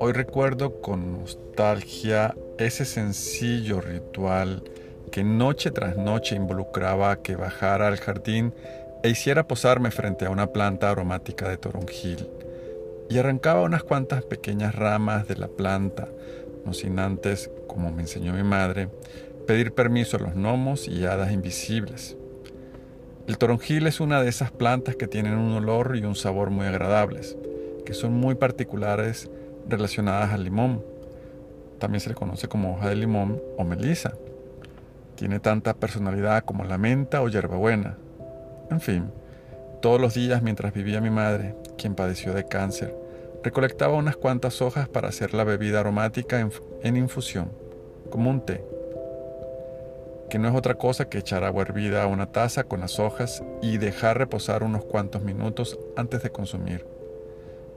Hoy recuerdo con nostalgia ese sencillo ritual que noche tras noche involucraba que bajara al jardín e hiciera posarme frente a una planta aromática de toronjil y arrancaba unas cuantas pequeñas ramas de la planta, no sin antes, como me enseñó mi madre, pedir permiso a los gnomos y hadas invisibles. El toronjil es una de esas plantas que tienen un olor y un sabor muy agradables, que son muy particulares relacionadas al limón. También se le conoce como hoja de limón o melisa. Tiene tanta personalidad como la menta o hierbabuena. En fin, todos los días mientras vivía mi madre, quien padeció de cáncer, recolectaba unas cuantas hojas para hacer la bebida aromática en, infusión, como un té, que no es otra cosa que echar agua hervida a una taza con las hojas y dejar reposar unos cuantos minutos antes de consumir.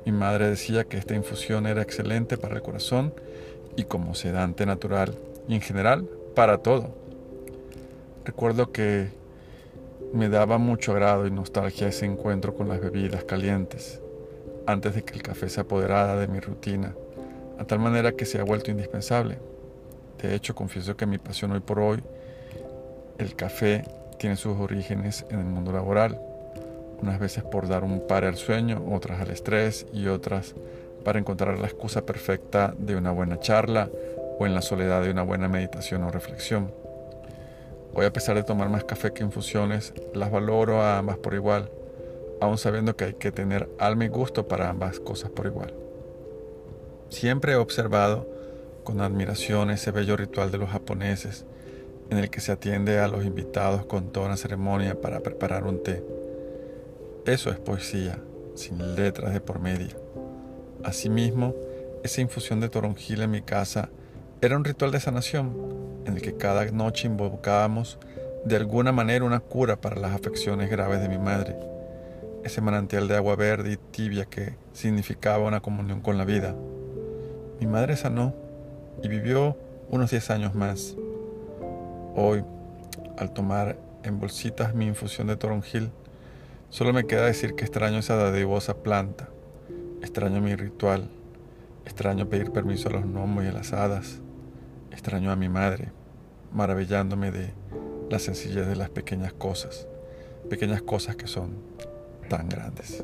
Mi madre decía que esta infusión era excelente para el corazón y como sedante natural y en general para todo. Recuerdo que me daba mucho agrado y nostalgia ese encuentro con las bebidas calientes, antes de que el café se apoderara de mi rutina, a tal manera que se ha vuelto indispensable. De hecho, confieso que mi pasión hoy por hoy, el café, tiene sus orígenes en el mundo laboral unas veces por dar un par al sueño, otras al estrés y otras para encontrar la excusa perfecta de una buena charla o en la soledad de una buena meditación o reflexión. Hoy a pesar de tomar más café que infusiones, las valoro a ambas por igual, aun sabiendo que hay que tener alma y gusto para ambas cosas por igual. Siempre he observado con admiración ese bello ritual de los japoneses, en el que se atiende a los invitados con toda una ceremonia para preparar un té. Eso es poesía, sin letras de por medio. Asimismo, esa infusión de toronjil en mi casa era un ritual de sanación en el que cada noche invocábamos de alguna manera una cura para las afecciones graves de mi madre. Ese manantial de agua verde y tibia que significaba una comunión con la vida. Mi madre sanó y vivió unos 10 años más. Hoy, al tomar en bolsitas mi infusión de toronjil, Solo me queda decir que extraño esa dadivosa planta, extraño mi ritual, extraño pedir permiso a los gnomos y a las hadas, extraño a mi madre, maravillándome de la sencillez de las pequeñas cosas, pequeñas cosas que son tan grandes.